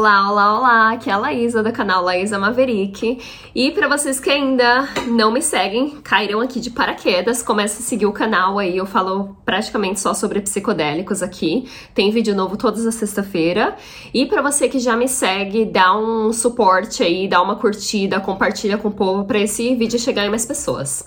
Olá, olá, olá, aqui é a Laísa do canal Laísa Maverick. E para vocês que ainda não me seguem, caíram aqui de paraquedas, comece a seguir o canal aí, eu falo praticamente só sobre psicodélicos aqui. Tem vídeo novo todas as sexta-feira. E para você que já me segue, dá um suporte aí, dá uma curtida, compartilha com o povo para esse vídeo chegar em mais pessoas.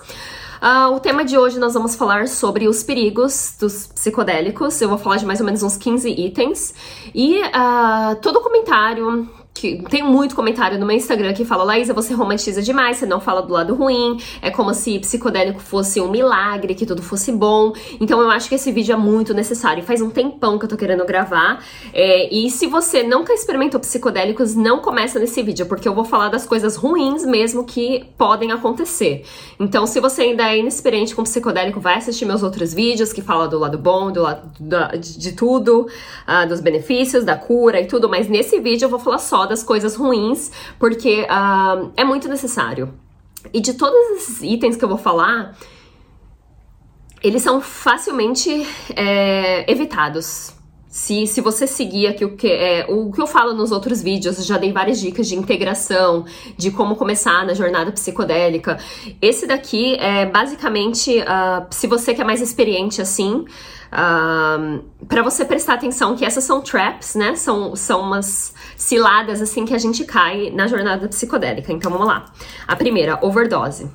Uh, o tema de hoje nós vamos falar sobre os perigos dos psicodélicos. Eu vou falar de mais ou menos uns 15 itens. E uh, todo comentário que tem muito comentário no meu Instagram que fala, Laísa, você romantiza demais, você não fala do lado ruim, é como se psicodélico fosse um milagre, que tudo fosse bom. Então eu acho que esse vídeo é muito necessário. Faz um tempão que eu tô querendo gravar. É, e se você nunca experimentou psicodélicos, não começa nesse vídeo, porque eu vou falar das coisas ruins mesmo que podem acontecer. Então, se você ainda é inexperiente com psicodélico, vai assistir meus outros vídeos que falam do lado bom, do lado da, de, de, tudo, uh, dos benefícios, da cura e tudo, mas nesse vídeo eu vou falar só das coisas ruins, porque uh, é muito necessário. E de todos esses itens que eu vou falar, eles são facilmente é, evitados. Se, se você seguir aqui o que, é, o que eu falo nos outros vídeos, já dei várias dicas de integração, de como começar na jornada psicodélica. Esse daqui é basicamente, uh, se você quer mais experiente assim, uh, para você prestar atenção que essas são traps, né? São, são umas ciladas assim que a gente cai na jornada psicodélica. Então vamos lá. A primeira, overdose.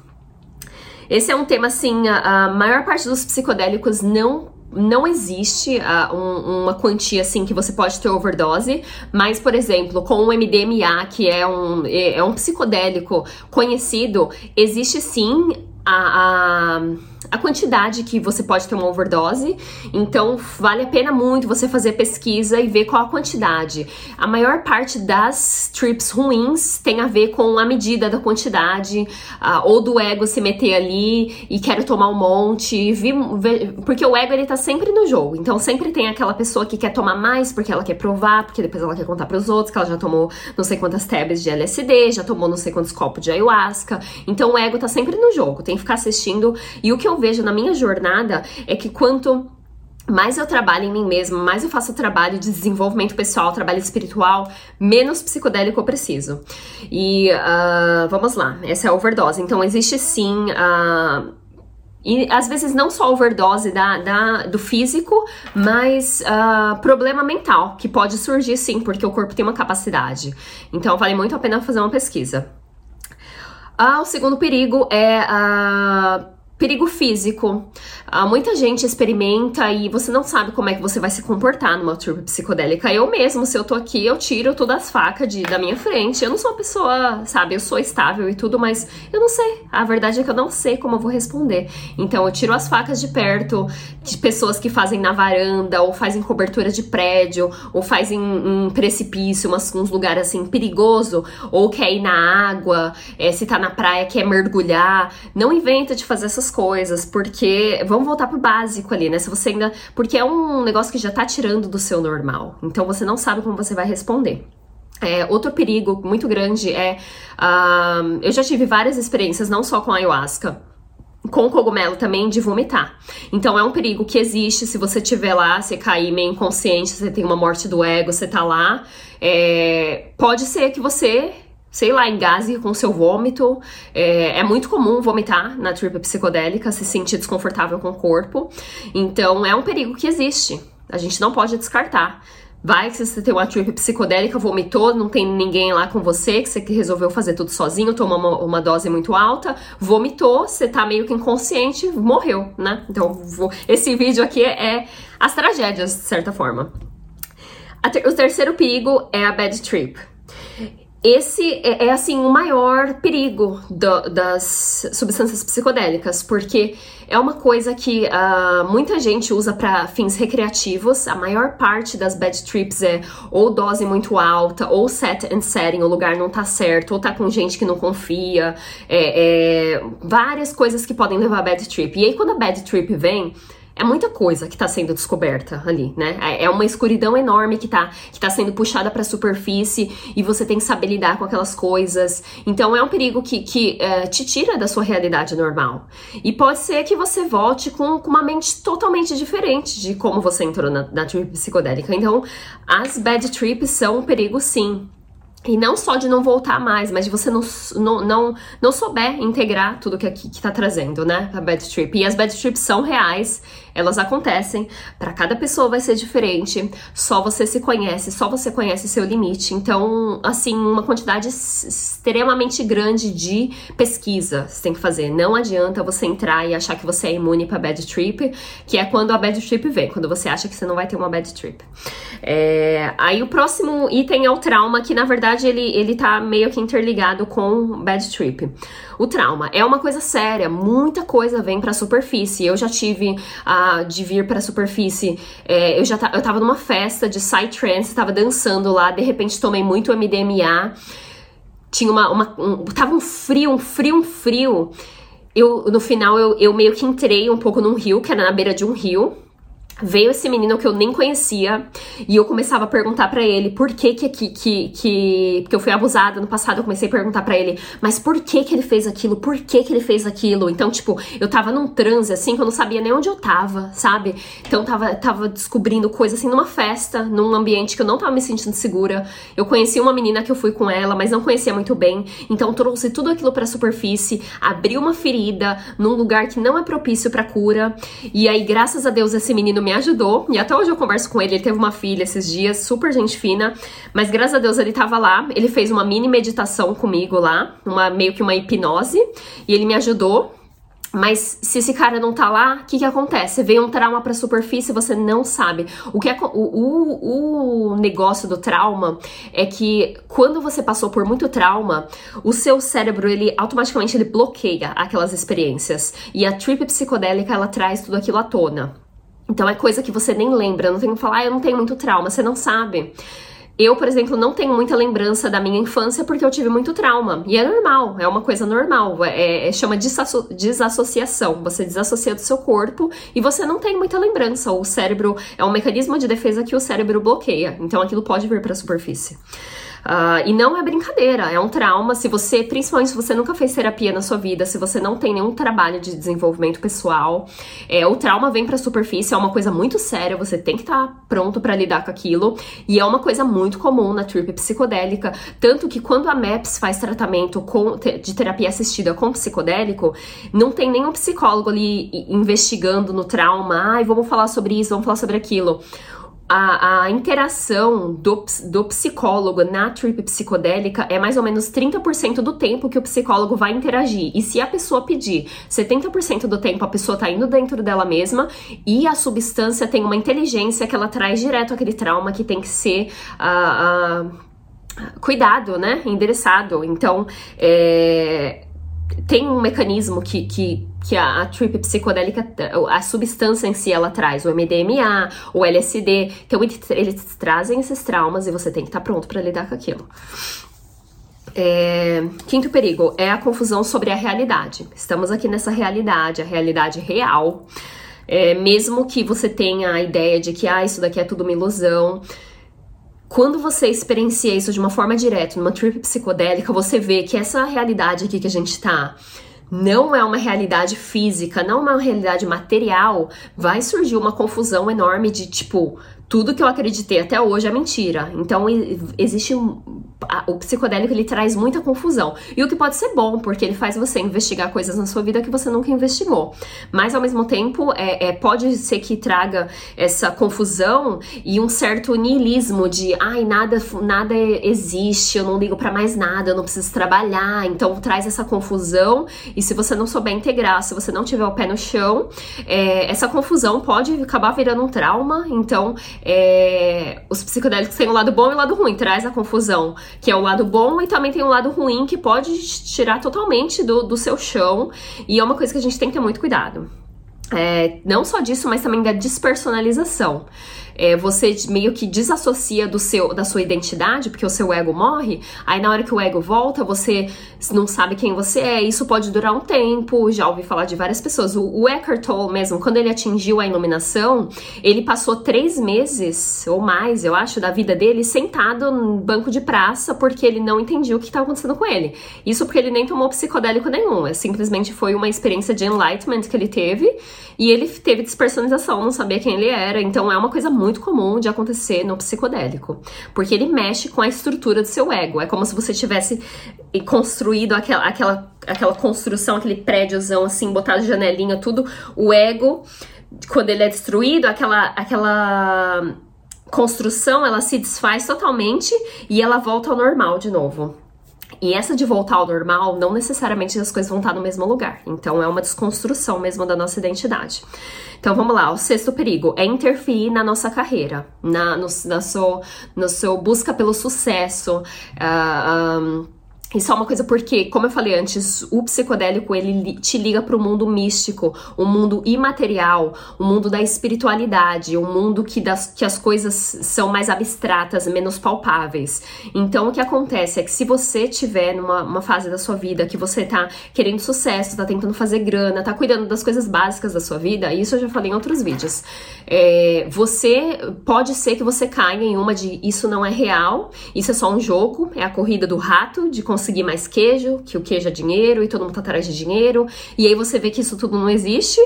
Esse é um tema assim, a, maior parte dos psicodélicos não não existe uh, um, uma quantia assim que você pode ter overdose, mas, por exemplo, com o MDMA, que é um, é, é um psicodélico conhecido, existe sim a, a a quantidade que você pode ter uma overdose. Então, vale a pena muito você fazer pesquisa e ver qual a quantidade. A maior parte das trips ruins tem a ver com a medida da quantidade, uh, ou do ego se meter ali e quero tomar um monte. Vi, vi, porque o ego ele tá sempre no jogo. Então, sempre tem aquela pessoa que quer tomar mais porque ela quer provar, porque depois ela quer contar para os outros que ela já tomou não sei quantas tablets de LSD, já tomou não sei quantos copos de ayahuasca. Então, o ego tá sempre no jogo. Tem que ficar assistindo. E o que eu vejo na minha jornada é que quanto mais eu trabalho em mim mesma, mais eu faço trabalho de desenvolvimento pessoal, trabalho espiritual, menos psicodélico eu preciso. E uh, vamos lá, essa é a overdose. Então existe sim. Uh, e às vezes não só overdose da, da do físico, mas uh, problema mental, que pode surgir sim, porque o corpo tem uma capacidade. Então vale muito a pena fazer uma pesquisa. Ah, o segundo perigo é a Perigo físico. Ah, muita gente experimenta e você não sabe como é que você vai se comportar numa trip psicodélica. Eu mesmo, se eu tô aqui, eu tiro todas as facas de, da minha frente. Eu não sou uma pessoa, sabe, eu sou estável e tudo, mas eu não sei. A verdade é que eu não sei como eu vou responder. Então eu tiro as facas de perto de pessoas que fazem na varanda, ou fazem cobertura de prédio, ou fazem em precipício, umas, uns lugares assim perigoso, ou quer ir na água, é, se tá na praia, quer mergulhar. Não inventa de fazer essas coisas, porque vamos voltar pro básico ali, né? Se você ainda. Porque é um negócio que já tá tirando do seu normal. Então você não sabe como você vai responder. É, outro perigo muito grande é. Uh, eu já tive várias experiências, não só com ayahuasca, com cogumelo também de vomitar. Então é um perigo que existe se você tiver lá, você cair meio inconsciente, você tem uma morte do ego, você tá lá. É, pode ser que você sei lá, engase com seu vômito. É, é, muito comum vomitar na trip psicodélica, se sentir desconfortável com o corpo. Então é um perigo que existe. A gente não pode descartar. Vai que você tem uma trip psicodélica, vomitou, não tem ninguém lá com você, que você resolveu fazer tudo sozinho, tomou uma, uma dose muito alta, vomitou, você tá meio que inconsciente, morreu, né? Então, vou, esse vídeo aqui é as tragédias, de certa forma. Ter, o terceiro perigo é a bad trip esse é, é, assim o maior perigo do, das substâncias psicodélicas, porque é uma coisa que uh, muita gente usa para fins recreativos. A maior parte das bad trips é ou dose muito alta, ou set and setting, o lugar não tá certo, ou tá com gente que não confia, é, é, várias coisas que podem levar a bad trip. E aí, quando a bad trip vem, é muita coisa que está sendo descoberta ali, né? É, é uma escuridão enorme que está que tá sendo puxada para a superfície e você tem que saber lidar com aquelas coisas. Então é um perigo que, que é, te tira da sua realidade normal. E pode ser que você volte com, com uma mente totalmente diferente de como você entrou na, na trip psicodélica. Então, as bad trips são um perigo sim. E não só de não voltar mais, mas de você não, não, não, não souber integrar tudo que aqui que tá trazendo, né? A bad trip. E as bad trips são reais, elas acontecem. Para cada pessoa vai ser diferente. Só você se conhece, só você conhece seu limite. Então, assim, uma quantidade extremamente grande de pesquisa você tem que fazer. Não adianta você entrar e achar que você é imune para bad trip, que é quando a bad trip vem, quando você acha que você não vai ter uma bad trip. É... Aí o próximo item é o trauma, que na verdade ele, ele tá meio que interligado com bad trip. O trauma é uma coisa séria, muita coisa vem pra superfície. Eu já tive a de vir pra superfície, é, eu já eu tava numa festa de psytrance, tava dançando lá, de repente tomei muito MDMA, tinha uma, uma um, tava um frio, um frio, um frio. Eu, no final, eu, eu meio que entrei um pouco num rio, que era na beira de um rio, Veio esse menino que eu nem conhecia e eu começava a perguntar para ele por que que, que que que eu fui abusada no passado. Eu comecei a perguntar para ele, mas por que que ele fez aquilo? Por que que ele fez aquilo? Então, tipo, eu tava num transe assim que eu não sabia nem onde eu tava, sabe? Então tava tava descobrindo coisas assim numa festa, num ambiente que eu não tava me sentindo segura. Eu conheci uma menina que eu fui com ela, mas não conhecia muito bem. Então trouxe tudo aquilo para superfície, abri uma ferida num lugar que não é propício para cura. E aí, graças a Deus, esse menino me ajudou. E até hoje eu converso com ele. Ele teve uma filha esses dias, super gente fina. Mas graças a Deus ele tava lá. Ele fez uma mini meditação comigo lá, uma meio que uma hipnose. E ele me ajudou. Mas se esse cara não tá lá, o que que acontece? Veio um trauma pra superfície, você não sabe. O que é o, o, o negócio do trauma é que quando você passou por muito trauma, o seu cérebro ele automaticamente ele bloqueia aquelas experiências. E a trip psicodélica ela traz tudo aquilo à tona. Então é coisa que você nem lembra, não tem que falar, ah, eu não tenho muito trauma, você não sabe. Eu, por exemplo, não tenho muita lembrança da minha infância porque eu tive muito trauma. E é normal, é uma coisa normal. É, é, chama desasso desassociação. Você desassocia do seu corpo e você não tem muita lembrança. O cérebro é um mecanismo de defesa que o cérebro bloqueia. Então aquilo pode vir para a superfície. Uh, e não é brincadeira, é um trauma. Se você, principalmente se você nunca fez terapia na sua vida, se você não tem nenhum trabalho de desenvolvimento pessoal, é, o trauma vem pra superfície, é uma coisa muito séria, você tem que estar tá pronto para lidar com aquilo. E é uma coisa muito comum na trip psicodélica. Tanto que quando a MAPS faz tratamento com, de terapia assistida com psicodélico, não tem nenhum psicólogo ali investigando no trauma, ai, vamos falar sobre isso, vamos falar sobre aquilo a, a, interação do, do psicólogo na trip psicodélica é mais ou menos 30% do tempo que o psicólogo vai interagir. E se a pessoa pedir 70% do tempo, a pessoa tá indo dentro dela mesma e a substância tem uma inteligência que ela traz direto aquele trauma que tem que ser. Uh, uh, cuidado, né? Endereçado. Então, é, tem um mecanismo que, que, que a, a, trip psicodélica, a substância em si, ela traz o MDMA, o LSD. Então, eles, trazem esses traumas e você tem que estar tá pronto para lidar com aquilo. É, quinto perigo é a confusão sobre a realidade. Estamos aqui nessa realidade, a realidade real. É, mesmo que você tenha a ideia de que ah, isso daqui é tudo uma ilusão, quando você experiencia isso de uma forma direta, numa trip psicodélica, você vê que essa realidade aqui que a gente tá não é uma realidade física, não é uma realidade material, vai surgir uma confusão enorme de tipo, tudo que eu acreditei até hoje é mentira. Então existe um, o psicodélico ele traz muita confusão. E o que pode ser bom, porque ele faz você investigar coisas na sua vida que você nunca investigou. Mas ao mesmo tempo, é, é pode ser que traga essa confusão e um certo niilismo de ai, nada, nada existe, eu não ligo para mais nada, eu não preciso trabalhar. Então traz essa confusão. E se você não souber integrar, se você não tiver o pé no chão, é, essa confusão pode acabar virando um trauma. Então, é, os psicodélicos têm o um lado bom e o um lado ruim, traz a confusão que é o lado bom, e também tem o lado ruim que pode tirar totalmente do, do seu chão. E é uma coisa que a gente tem que ter muito cuidado. É, não só disso, mas também da despersonalização. É, você meio que desassocia do seu, da sua identidade, porque o seu ego morre, aí na hora que o ego volta, você não sabe quem você é, isso pode durar um tempo, já ouvi falar de várias pessoas. O, o Eckhart Tolle mesmo, quando ele atingiu a iluminação, ele passou três meses ou mais, eu acho, da vida dele sentado no banco de praça porque ele não entendia o que estava acontecendo com ele. Isso porque ele nem tomou psicodélico nenhum, é, simplesmente foi uma experiência de enlightenment que ele teve e ele teve despersonalização, não sabia quem ele era. Então é uma coisa muito comum de acontecer no psicodélico, porque ele mexe com a estrutura do seu ego. É como se você tivesse construído aquela, aquela, aquela construção, aquele prédiozão assim, botado janelinha, tudo. O ego, quando ele é destruído, aquela, aquela construção ela se desfaz totalmente e ela volta ao normal de novo. E essa de voltar ao normal, não necessariamente as coisas vão estar no mesmo lugar. Então é uma desconstrução mesmo da nossa identidade. Então vamos lá, o sexto perigo é interferir na nossa carreira, na, no, na seu, no seu busca pelo sucesso. Uh, um, isso é uma coisa porque, como eu falei antes, o psicodélico ele te liga para o mundo místico, o um mundo imaterial, o um mundo da espiritualidade, um mundo que, das, que as coisas são mais abstratas, menos palpáveis. Então, o que acontece é que se você tiver numa fase da sua vida que você tá querendo sucesso, tá tentando fazer grana, tá cuidando das coisas básicas da sua vida, isso eu já falei em outros vídeos, é, você pode ser que você caia em uma de isso não é real, isso é só um jogo, é a corrida do rato de conseguir mais queijo, que o queijo é dinheiro e todo mundo tá atrás de dinheiro, e aí você vê que isso tudo não existe,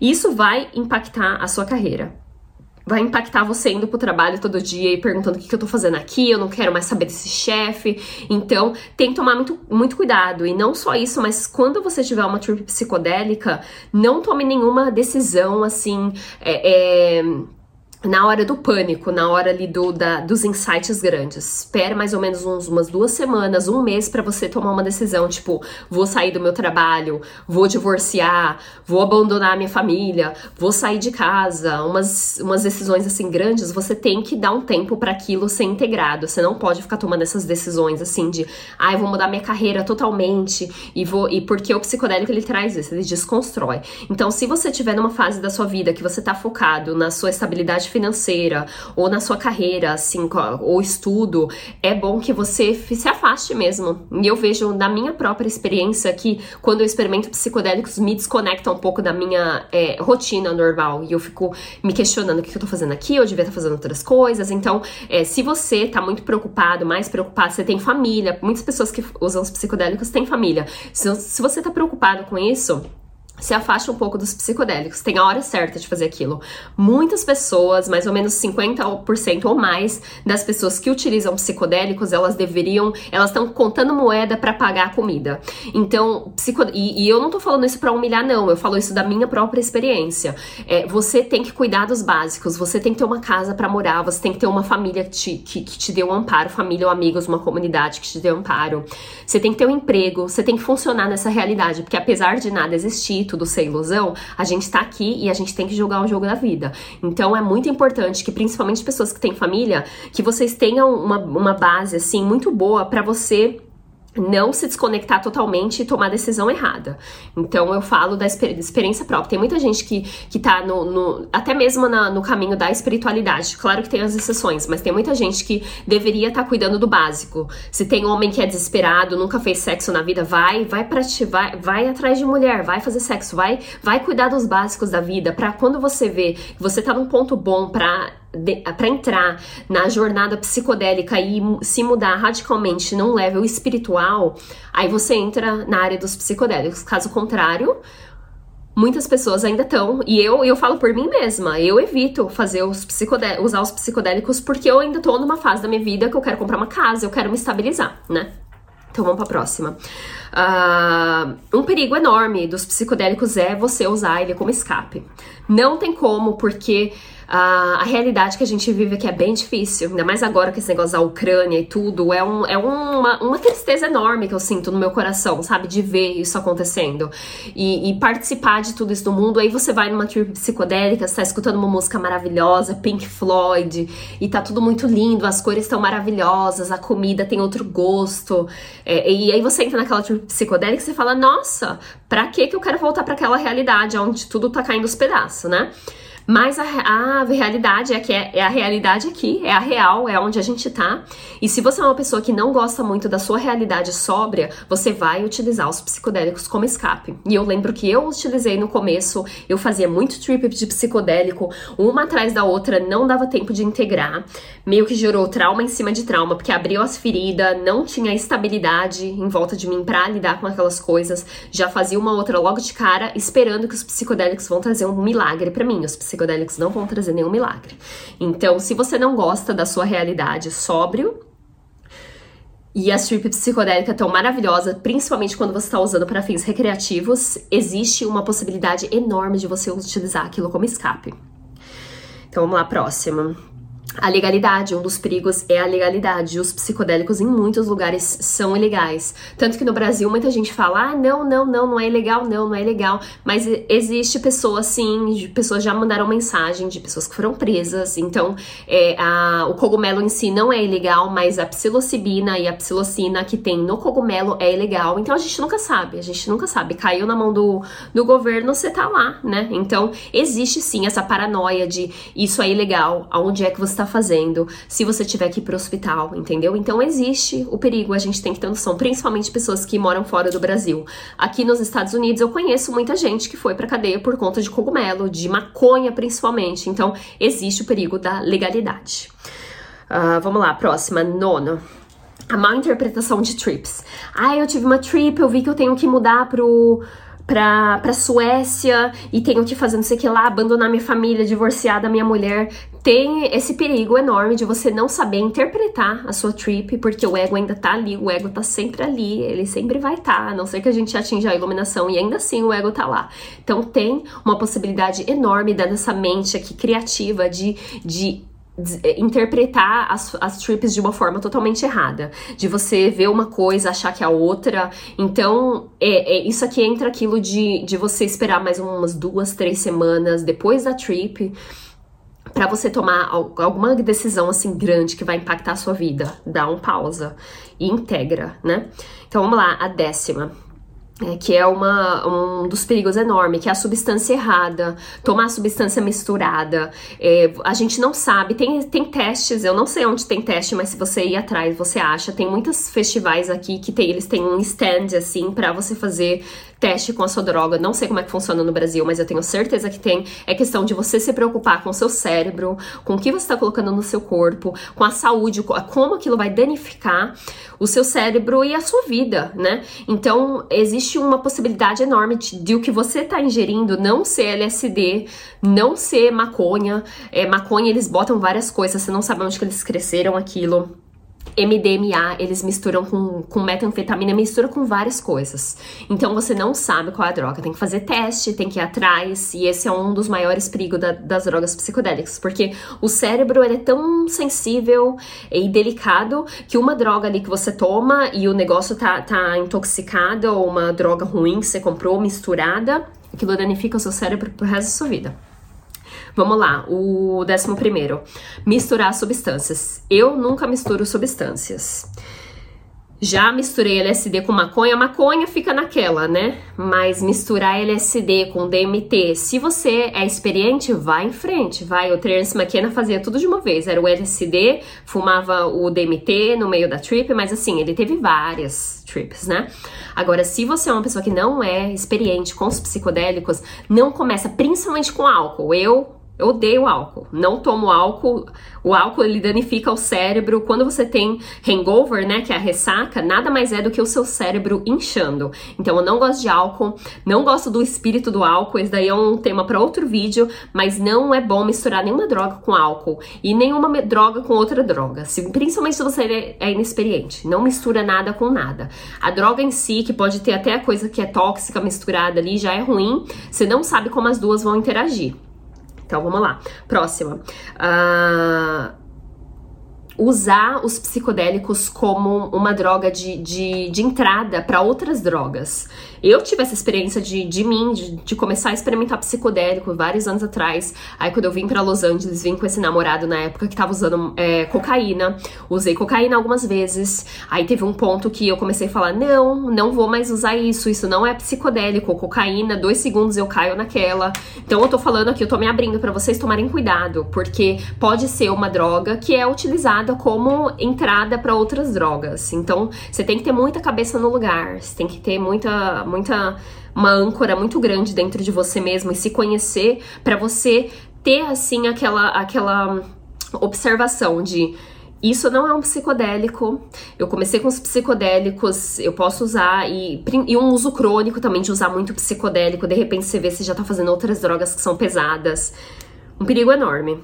e isso vai impactar a sua carreira. Vai impactar você indo pro trabalho todo dia e perguntando o que, que eu tô fazendo aqui, eu não quero mais saber desse chefe. Então, tem que tomar muito, muito cuidado. E não só isso, mas quando você tiver uma trip psicodélica, não tome nenhuma decisão assim. É, é na hora do pânico, na hora ali do, da, dos insights grandes. Espere mais ou menos uns, umas duas semanas, um mês para você tomar uma decisão, tipo, vou sair do meu trabalho, vou divorciar, vou abandonar a minha família, vou sair de casa. Umas, umas decisões assim grandes, você tem que dar um tempo para aquilo ser integrado. Você não pode ficar tomando essas decisões assim de, ah, eu vou mudar minha carreira totalmente e vou e porque o psicodélico ele traz isso, ele desconstrói. Então, se você tiver numa fase da sua vida que você tá focado na sua estabilidade financeira ou na sua carreira, assim, ou estudo, é bom que você se afaste mesmo. E eu vejo na minha própria experiência que quando eu experimento psicodélicos me desconecta um pouco da minha é, rotina normal e eu fico me questionando o que eu tô fazendo aqui, eu devia estar fazendo outras coisas. Então, é, se você tá muito preocupado, mais preocupado, você tem família, muitas pessoas que usam os psicodélicos têm família. Se, se você tá preocupado com isso, se afaste um pouco dos psicodélicos. Tem a hora certa de fazer aquilo. Muitas pessoas, mais ou menos 50% ou mais das pessoas que utilizam psicodélicos, elas deveriam, elas estão contando moeda para pagar a comida. Então, psico, e, e, eu não tô falando isso para humilhar não, eu falo isso da minha própria experiência. É, você tem que cuidar dos básicos, você tem que ter uma casa para morar, você tem que ter uma família que te, que, que te dê um amparo, família ou amigos, uma comunidade que te dê um amparo. Você tem que ter um emprego, você tem que funcionar nessa realidade, porque apesar de nada existir, tudo ser ilusão, a gente tá aqui e a gente tem que jogar o jogo da vida. Então é muito importante que, principalmente pessoas que têm família, que vocês tenham uma, uma base, assim, muito boa para você não se desconectar totalmente e tomar decisão errada. Então eu falo da experiência própria. Tem muita gente que, que tá no, no até mesmo na, no caminho da espiritualidade. Claro que tem as exceções, mas tem muita gente que deveria estar tá cuidando do básico. Se tem homem que é desesperado, nunca fez sexo na vida, vai, vai para ti, vai, vai atrás de mulher, vai fazer sexo, vai, vai cuidar dos básicos da vida, para quando você vê que você tá num ponto bom para para entrar na jornada psicodélica e se mudar radicalmente num level espiritual, aí você entra na área dos psicodélicos. Caso contrário, muitas pessoas ainda estão, e eu, eu falo por mim mesma, eu evito fazer os usar os psicodélicos porque eu ainda tô numa fase da minha vida que eu quero comprar uma casa, eu quero me estabilizar, né? Então vamos para a próxima. Uh, um perigo enorme dos psicodélicos é você usar ele como escape. Não tem como, porque a, a realidade que a gente vive aqui é bem difícil, ainda mais agora com esse negócio da Ucrânia e tudo, é, um, é uma, uma tristeza enorme que eu sinto no meu coração, sabe, de ver isso acontecendo. E, e participar de tudo isso no mundo. Aí você vai numa trip psicodélica, você tá escutando uma música maravilhosa, Pink Floyd, e tá tudo muito lindo, as cores estão maravilhosas, a comida tem outro gosto, é, e aí você entra naquela trip psicodélica e você fala, nossa, pra que que eu quero voltar para aquela realidade onde tudo tá caindo os pedaços, né? Mas a, a realidade é que é, é, a realidade aqui, é a real, é onde a gente tá. E se você é uma pessoa que não gosta muito da sua realidade sóbria, você vai utilizar os psicodélicos como escape. E eu lembro que eu utilizei no começo, eu fazia muito trip de psicodélico, uma atrás da outra, não dava tempo de integrar. Meio que gerou trauma em cima de trauma, porque abriu as feridas, não tinha estabilidade em volta de mim pra lidar com aquelas coisas. Já fazia uma outra logo de cara, esperando que os psicodélicos vão trazer um milagre para mim. Os psicodélicos não vão trazer nenhum milagre. Então, se você não gosta da sua realidade sóbrio, e a trip psicodélica é tão maravilhosa, principalmente quando você está usando para fins recreativos, existe uma possibilidade enorme de você utilizar aquilo como escape. Então vamos lá, próxima. A legalidade, um dos perigos é a legalidade. Os psicodélicos em muitos lugares são ilegais. Tanto que no Brasil muita gente fala: ah, não, não, não, não é ilegal, não, não é ilegal. Mas existe pessoas, sim, pessoas já mandaram mensagem de pessoas que foram presas. Então, é, a, o cogumelo em si não é ilegal, mas a psilocibina e a psilocina que tem no cogumelo é ilegal. Então a gente nunca sabe, a gente nunca sabe. Caiu na mão do, do governo, você tá lá, né? Então existe sim essa paranoia de isso é ilegal, aonde é que você tá fazendo, se você tiver que ir pro hospital, entendeu? Então existe o perigo, a gente tem que ter noção, principalmente pessoas que moram fora do Brasil. Aqui nos Estados Unidos eu conheço muita gente que foi pra cadeia por conta de cogumelo, de maconha principalmente. Então existe o perigo da legalidade. Uh, vamos lá, próxima, nono. A mal interpretação de trips. Ah, eu tive uma trip, eu vi que eu tenho que mudar pro pra, pra Suécia e tenho que fazer não sei o que lá, abandonar minha família, divorciar da minha mulher. Tem esse perigo enorme de você não saber interpretar a sua trip, porque o ego ainda tá ali, o ego tá sempre ali, ele sempre vai estar, tá, a não ser que a gente atinja a iluminação e ainda assim o ego tá lá. Então tem uma possibilidade enorme dessa mente aqui criativa de, de interpretar as, as trips de uma forma totalmente errada. De você ver uma coisa, achar que é a outra. Então, é, é, isso aqui entra aquilo de, de você esperar mais umas duas, três semanas depois da trip para você tomar alguma decisão assim grande que vai impactar a sua vida. Dá um pausa e integra, né? Então vamos lá, a décima é, que é uma, um dos perigos enormes, que é a substância errada, tomar substância misturada. É, a gente não sabe, tem, tem testes, eu não sei onde tem teste, mas se você ir atrás, você acha. Tem muitos festivais aqui que tem, eles têm um stand assim para você fazer teste com a sua droga. Não sei como é que funciona no Brasil, mas eu tenho certeza que tem. É questão de você se preocupar com o seu cérebro, com o que você está colocando no seu corpo, com a saúde, como aquilo vai danificar o seu cérebro e a sua vida, né? Então, existe uma possibilidade enorme de, de o que você está ingerindo não ser LSD, não ser maconha. É, maconha, eles botam várias coisas, você não sabe onde que eles cresceram aquilo. MDMA, eles misturam com, com metanfetamina, mistura com várias coisas. Então você não sabe qual é a droga. Tem que fazer teste, tem que ir atrás, e esse é um dos maiores perigos da, das drogas psicodélicas, porque o cérebro é tão sensível e delicado que uma droga ali que você toma e o negócio tá, tá intoxicado, ou uma droga ruim que você comprou misturada, aquilo danifica o seu cérebro pro resto da sua vida. Vamos lá, o décimo primeiro. Misturar substâncias. Eu nunca misturo substâncias. Já misturei LSD com maconha, maconha fica naquela, né? Mas misturar LSD com DMT, se você é experiente, vai em frente, vai. O Terence McKenna fazia tudo de uma vez. Era o LSD, fumava o DMT no meio da trip, mas assim, ele teve várias trips, né? Agora, se você é uma pessoa que não é experiente com os psicodélicos, não começa principalmente com álcool. Eu eu odeio álcool, não tomo álcool. O álcool ele danifica o cérebro. Quando você tem hangover, né, que é a ressaca, nada mais é do que o seu cérebro inchando. Então eu não gosto de álcool, não gosto do espírito do álcool. Esse daí é um tema para outro vídeo, mas não é bom misturar nenhuma droga com álcool e nenhuma droga com outra droga. Se, principalmente se você é inexperiente, não mistura nada com nada. A droga em si, que pode ter até a coisa que é tóxica misturada ali, já é ruim. Você não sabe como as duas vão interagir. Então vamos lá. Próxima. Uh, usar os psicodélicos como uma droga de, de, de entrada para outras drogas. Eu tive essa experiência de, de mim, de, de começar a experimentar psicodélico vários anos atrás. Aí quando eu vim para Los Angeles, vim com esse namorado na época que tava usando é, cocaína. Usei cocaína algumas vezes. Aí teve um ponto que eu comecei a falar: não, não vou mais usar isso, isso não é psicodélico. Cocaína, dois segundos eu caio naquela. Então eu tô falando aqui, eu tô me abrindo para vocês tomarem cuidado, porque pode ser uma droga que é utilizada como entrada para outras drogas. Então você tem que ter muita cabeça no lugar, você tem que ter muita, muita uma âncora muito grande dentro de você mesmo e se conhecer para você ter assim aquela aquela observação de isso não é um psicodélico. Eu comecei com os psicodélicos, eu posso usar, e, e, um uso crônico também de usar muito psicodélico. De repente você vê se já tá fazendo outras drogas que são pesadas. Um perigo enorme.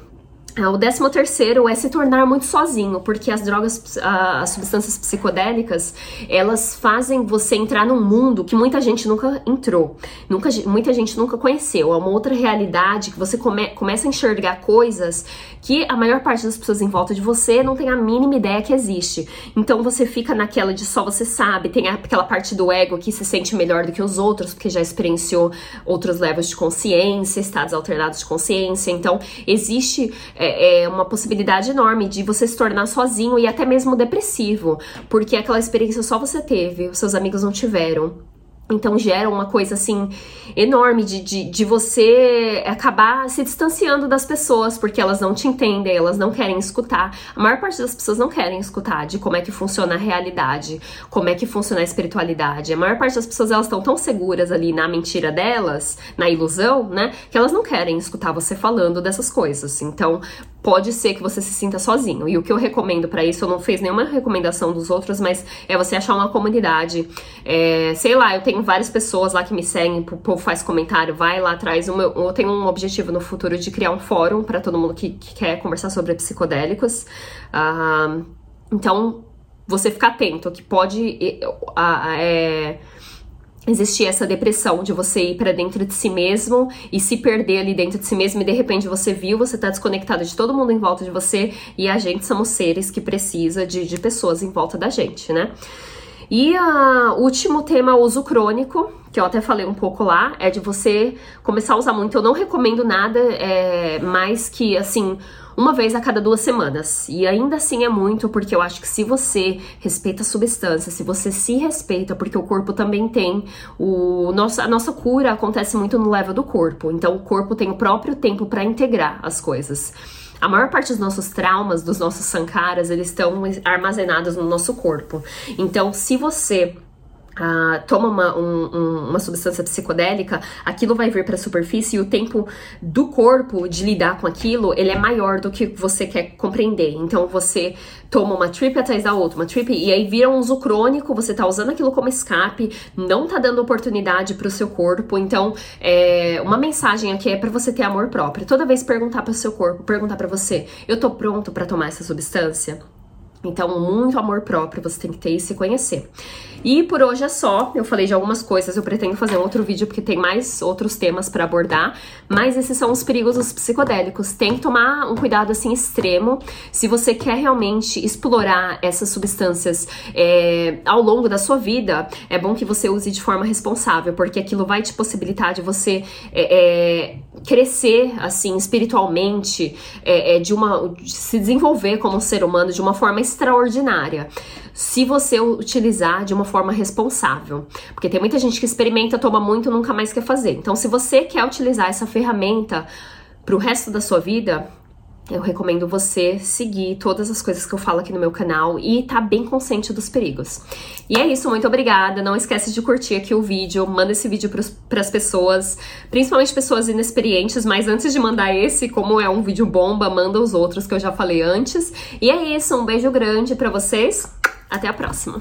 Ah, o décimo terceiro é se tornar muito sozinho, porque as drogas, as substâncias psicodélicas, elas fazem você entrar num mundo que muita gente nunca entrou, nunca, muita gente nunca conheceu. É uma outra realidade que você come, começa a enxergar coisas que a maior parte das pessoas em volta de você não tem a mínima ideia que existe. Então você fica naquela de só você sabe, tem aquela parte do ego que se sente melhor do que os outros, porque já experienciou outros levels de consciência, estados alternados de consciência. Então existe é, é uma possibilidade enorme de você se tornar sozinho e até mesmo depressivo, porque aquela experiência só você teve, os seus amigos não tiveram. Então gera uma coisa assim enorme de, de, de, você acabar se distanciando das pessoas porque elas não te entendem, elas não querem escutar. A maior parte das pessoas não querem escutar de como é que funciona a realidade, como é que funciona a espiritualidade. A maior parte das pessoas elas estão tão seguras ali na mentira delas, na ilusão, né, que elas não querem escutar você falando dessas coisas. Então pode ser que você se sinta sozinho. E o que eu recomendo para isso, eu não fiz nenhuma recomendação dos outros, mas é você achar uma comunidade. É, sei lá, eu tenho várias pessoas lá que me seguem, o povo faz comentário, vai lá atrás. eu tenho um objetivo no futuro de criar um fórum para todo mundo que, que, quer conversar sobre psicodélicos. Uh, então, você ficar atento, que pode. É, existir essa depressão de você ir para dentro de si mesmo e se perder ali dentro de si mesmo e de repente você viu, você tá desconectado de todo mundo em volta de você e a gente somos seres que precisa de, de pessoas em volta da gente, né? E o uh, último tema, uso crônico, que eu até falei um pouco lá, é de você começar a usar muito. Eu não recomendo nada é, mais que, assim, uma vez a cada duas semanas. E ainda assim é muito, porque eu acho que se você respeita a substância, se você se respeita, porque o corpo também tem o nosso, a nossa cura acontece muito no level do corpo. Então o corpo tem o próprio tempo para integrar as coisas. A maior parte dos nossos traumas, dos nossos sankaras, eles estão armazenados no nosso corpo. Então, se você Uh, toma uma, um, uma substância psicodélica, aquilo vai vir para a superfície e o tempo do corpo de lidar com aquilo, ele é maior do que você quer compreender. Então você toma uma trip atrás da outra, uma trip e aí vira um uso crônico, você tá usando aquilo como escape, não tá dando oportunidade para o seu corpo. Então, é, uma mensagem aqui é para você ter amor próprio. Toda vez perguntar para o seu corpo, perguntar para você, eu tô pronto para tomar essa substância? Então, muito amor próprio você tem que ter e se conhecer. E por hoje é só. Eu falei de algumas coisas, eu pretendo fazer um outro vídeo porque tem mais outros temas para abordar, mas esses são os perigos dos psicodélicos. Tem que tomar um cuidado assim extremo. Se você quer realmente explorar essas substâncias é, ao longo da sua vida, é bom que você use de forma responsável, porque aquilo vai te possibilitar de você é, é, crescer assim espiritualmente, é, é, de uma de se desenvolver como ser humano de uma forma extraordinária se você utilizar de uma forma responsável. Porque tem muita gente que experimenta, toma muito, nunca mais quer fazer. Então, se você quer utilizar essa ferramenta para o resto da sua vida, eu recomendo você seguir todas as coisas que eu falo aqui no meu canal e tá bem consciente dos perigos. E é isso, muito obrigada. Não esquece de curtir aqui o vídeo, manda esse vídeo para as pessoas, principalmente pessoas inexperientes, mas antes de mandar esse, como é um vídeo bomba, manda os outros que eu já falei antes. E é isso, um beijo grande para vocês. Até a próxima!